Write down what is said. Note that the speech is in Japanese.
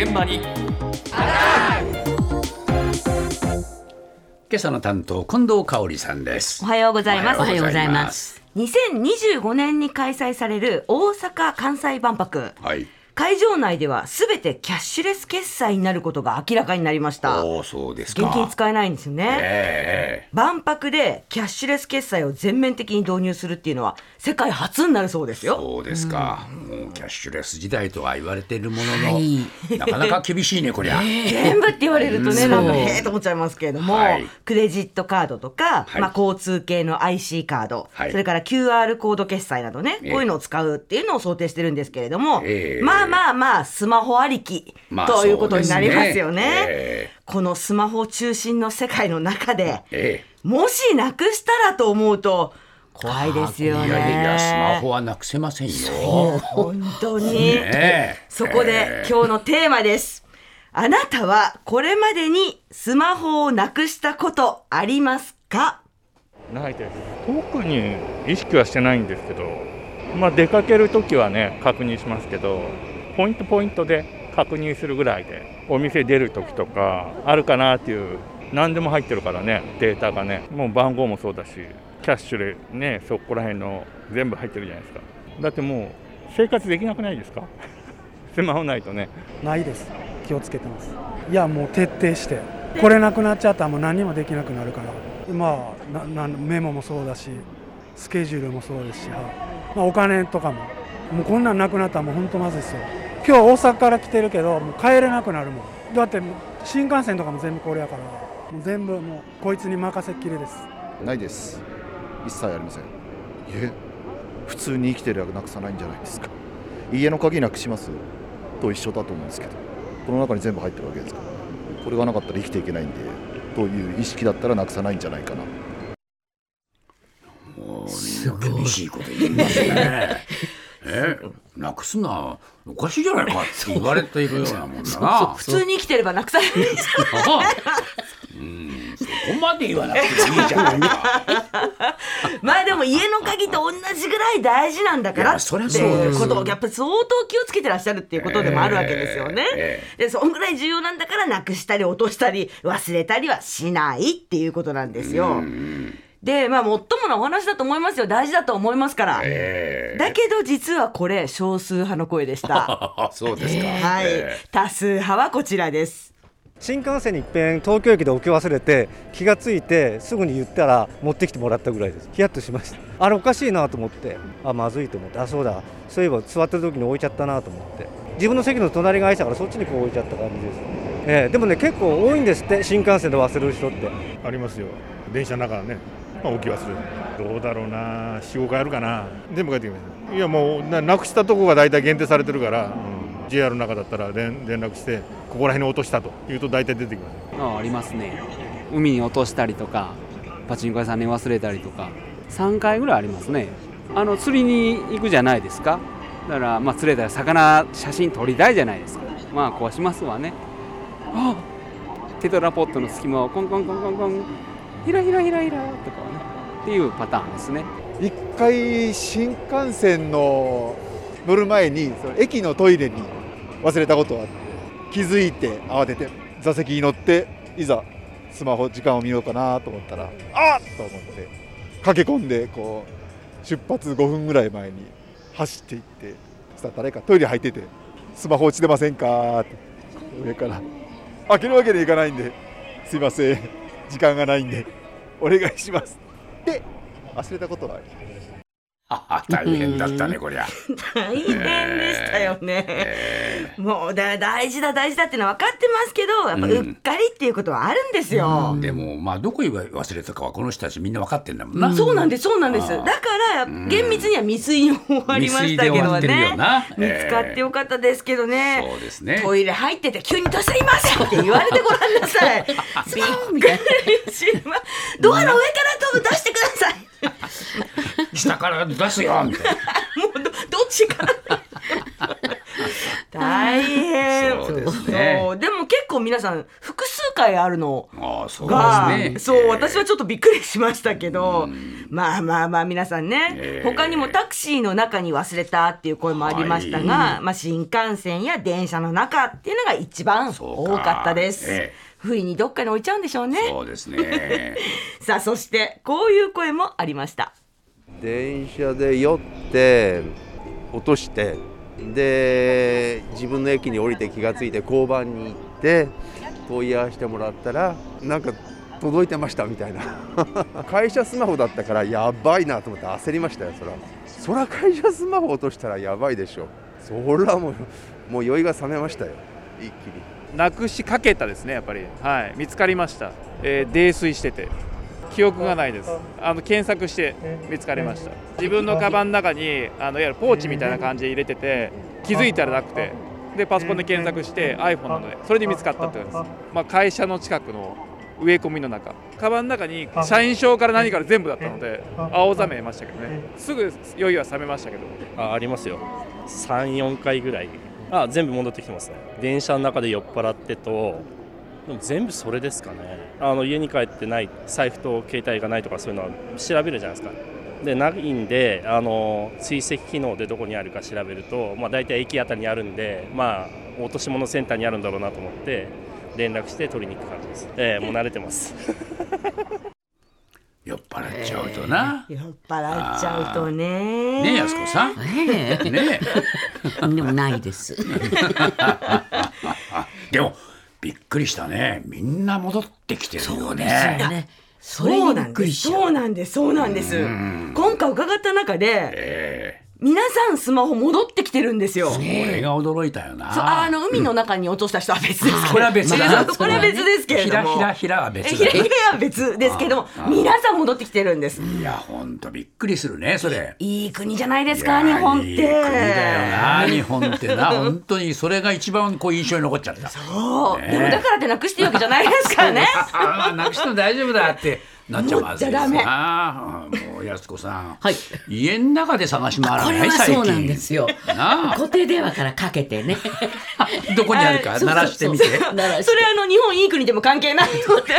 現場に。今朝の担当近藤香織さんです。おはようございます。おはようございます。2025年に開催される大阪・関西万博。はい会場内ではすべてキャッシュレス決済になることが明らかになりました。おおそうですか。現金使えないんですよね。え万博でキャッシュレス決済を全面的に導入するっていうのは世界初になるそうですよ。えそうですか、もうキャッシュレス時代とは言われているものの、はい。なかなか厳しいねこりゃ、全部って言われるとね、なんかへえと思っちゃいますけれども、はい。クレジットカードとか、はい。まあ、交通系の IC カード、はい。それから QR コード決済などね、ええ。こういうのを使うっていうのを想定してるんですけれども、ええ。まあまあまあ、スマホありき、まあということになりますよね。そうですねえこのスマホ中心の世界の中で、えもしなくしたらと思うと、怖いですよね。いやいやスマホはなくせませんよ本当に。ねえそこで今日のテーマです。あなたはこれまでにスマホをなくしたことありますか？ないです特に意識はしてないんですけど、まあ、出かけるときはね確認しますけどポイントポイントで確認するぐらいでお店出るときとかあるかなっていう何でも入ってるからねデータがね。もう番号もそうだしキャッシュでねそこら辺の全部入ってるじゃないですか。だってもう生活できなくないですか？スマホないとね。ないです。気をつけてます。いやもう徹底して。これなくなっちゃったらもう何もできなくなるから。まあななメモもそうだしスケジュールもそうですし、まあ、お金とかも。もうこんなんなくなったらもう本当まずいですよ。今日大阪から来てるけどもう帰れなくなるもん。だって新幹線とかも全部これやから。もう全部もうこいつに任せっきりです。ないです。一切ありません。え？普通に生きてりゃなくさないんじゃないですか。家の鍵なくします？と一緒だと思うんですけど。この中に全部入ってるわけですから。これがなかったら生きていけないんでという意識だったらなくさないんじゃないかな。もうみんな厳しいこと言いますね えなくすなおかしいじゃないかって言われているようなもんだな。普通に生きてればなくされる。んですうん。そこまで言わなくていいじゃないかまあでも家の鍵と同じぐらい大事なんだからっていうことをやっぱり相当気をつけてらっしゃるっていうことでもあるわけですよね。えでそんぐらい重要なんだからなくしたり落としたり忘れたりはしないっていうことなんですよ。でまあ最もなお話だと思いますよ。大事だと思いますから。ええ。だけど実はこれ少数派の声でした。あ そうですか、はい、え多数派はこちらです。新幹線にいっぺん東京駅で置き忘れて気がついてすぐに言ったら持ってきてもらったぐらいです。ヒヤッとしました。あれおかしいなと思って。あまずいと思って。あそうだ。そういえば座ってる時に置いちゃったなと思って。自分の席の隣が空いてたからそっちにこう置いちゃった感じです、ええ。でもね結構多いんですって。新幹線で忘れる人って。ありますよ。電車の中はね、まあ、置き忘れる。どうだろうな。45回あるかな。全部帰ってきましたいやもうななくしたとこが大体限定されてるから、うん、JR の中だったら連連絡してここら辺に落としたというと大体出てきます。あありますね。海に落としたりとかパチンコ屋さんに忘れたりとか3回ぐらいありますね。あの釣りに行くじゃないですか。だからまあ釣れたら魚写真撮りたいじゃないですか。まあ壊しますわね。あテトラポットの隙間をコンコンコンコンコン。ひらひらひらひらとか。ねっていうパターンですね。一回新幹線の乗る前にその駅のトイレに忘れたことがあって気づいて慌てて座席に乗っていざスマホ時間を見ようかなと思ったらあっ！と思って駆け込んでこう出発5分ぐらい前に走っていってそしたら誰かトイレ入ってて「スマホ落ちてませんか?」って上から開けるわけにいかないんですいません。時間がないんでお願いしますって忘れたことがありますあ大変だったねこりゃ大変でしたよね。もうだ大事だ大事だってのは分かってますけどやっぱうっかりっていうことはあるんですよ。でもまあどこへ忘れたかはこの人たちみんな分かってんだもんな、そうなんですそうなんです。だから厳密には未遂に終わりましたけどねな。見つかってよかったですけどね。そうですねトイレ入ってて急に出せいませんって言われてごらんなさい。びっくりしま。ドアの上から飛ぶ出してください。下から出すよみたいな。もうどどっちから？大変。そうですね。でも結構皆さん複数回あるの。ああそうがね。そう私はちょっとびっくりしましたけど、まあまあまあ皆さんね、ええ。他にもタクシーの中に忘れたっていう声もありましたが、まあ、新幹線や電車の中っていうのが一番多かったです。え。不意にどっかに置いちゃうんでしょうね。そうですね。さあそしてこういう声もありました。電車で酔って落としてで自分の駅に降りて気がついて交番に行って問い合わせてもらったらなんか届いてましたみたいな。会社スマホだったからやばいなと思って焦りましたよそら。そら会社スマホ落としたらやばいでしょ。そらもうもう酔いが覚めましたよ一気に。なくしかけたですねやっぱり。はい見つかりました、えー泥酔してて。記憶がないです。あの検索して見つかりました。自分のカバンの中にあのいわゆるポーチみたいな感じで入れてて気づいたらなくて。でパソコンで検索して iPhone なのでそれで見つかったってことです、まあ、会社の近くの植え込みの中。カバンの中に社員証から何から全部だったので青ざめましたけどね。すぐ酔いは冷めましたけど。あありますよ。34回ぐらい。あ全部戻ってきてますね。電車の中で酔っ払ってとでも全部それですかね。あの家に帰ってない財布と携帯がないとかそういうのは調べるじゃないですか。でないんであの追跡機能でどこにあるか調べると、まあ、大体駅あたりにあるんで、まあ、落とし物センターにあるんだろうなと思って連絡して取りに行く感じです、ええもう慣れてます。酔っ払っちゃうとな、酔っ払っちゃうとね。ねえ安子さん。ねえ。ね でもないです。でもびっくりしたねみんな戻ってきてるよねね。そうなんです。そうなんです。そうなんです。今回伺った中で、え皆さんスマホ戻ってきてるんですよ。え俺が驚いたよな。あの海の中に落とした人は別ですけど、これは別だこれは別ですけれひども。らひらひらは別えひらひらは別ですけども、皆さん戻ってきてるんです。いやほんとびっくりするねそれ。いい国じゃないですか、日本って。いい国だよな日本ってな。本当にそれが一番こう印象に残っちゃった。そう、ね。でもだからってなくしていいわけじゃないですからね。なくしても大丈夫だってなっちゃまずいですなもう安子さん、はい。家の中で探し回らこれない最近はそうなんですよ。固定電話からかけてね。どこにあるか 鳴らしてみて。そう鳴らして。それあの日本いい国でも関係ないので。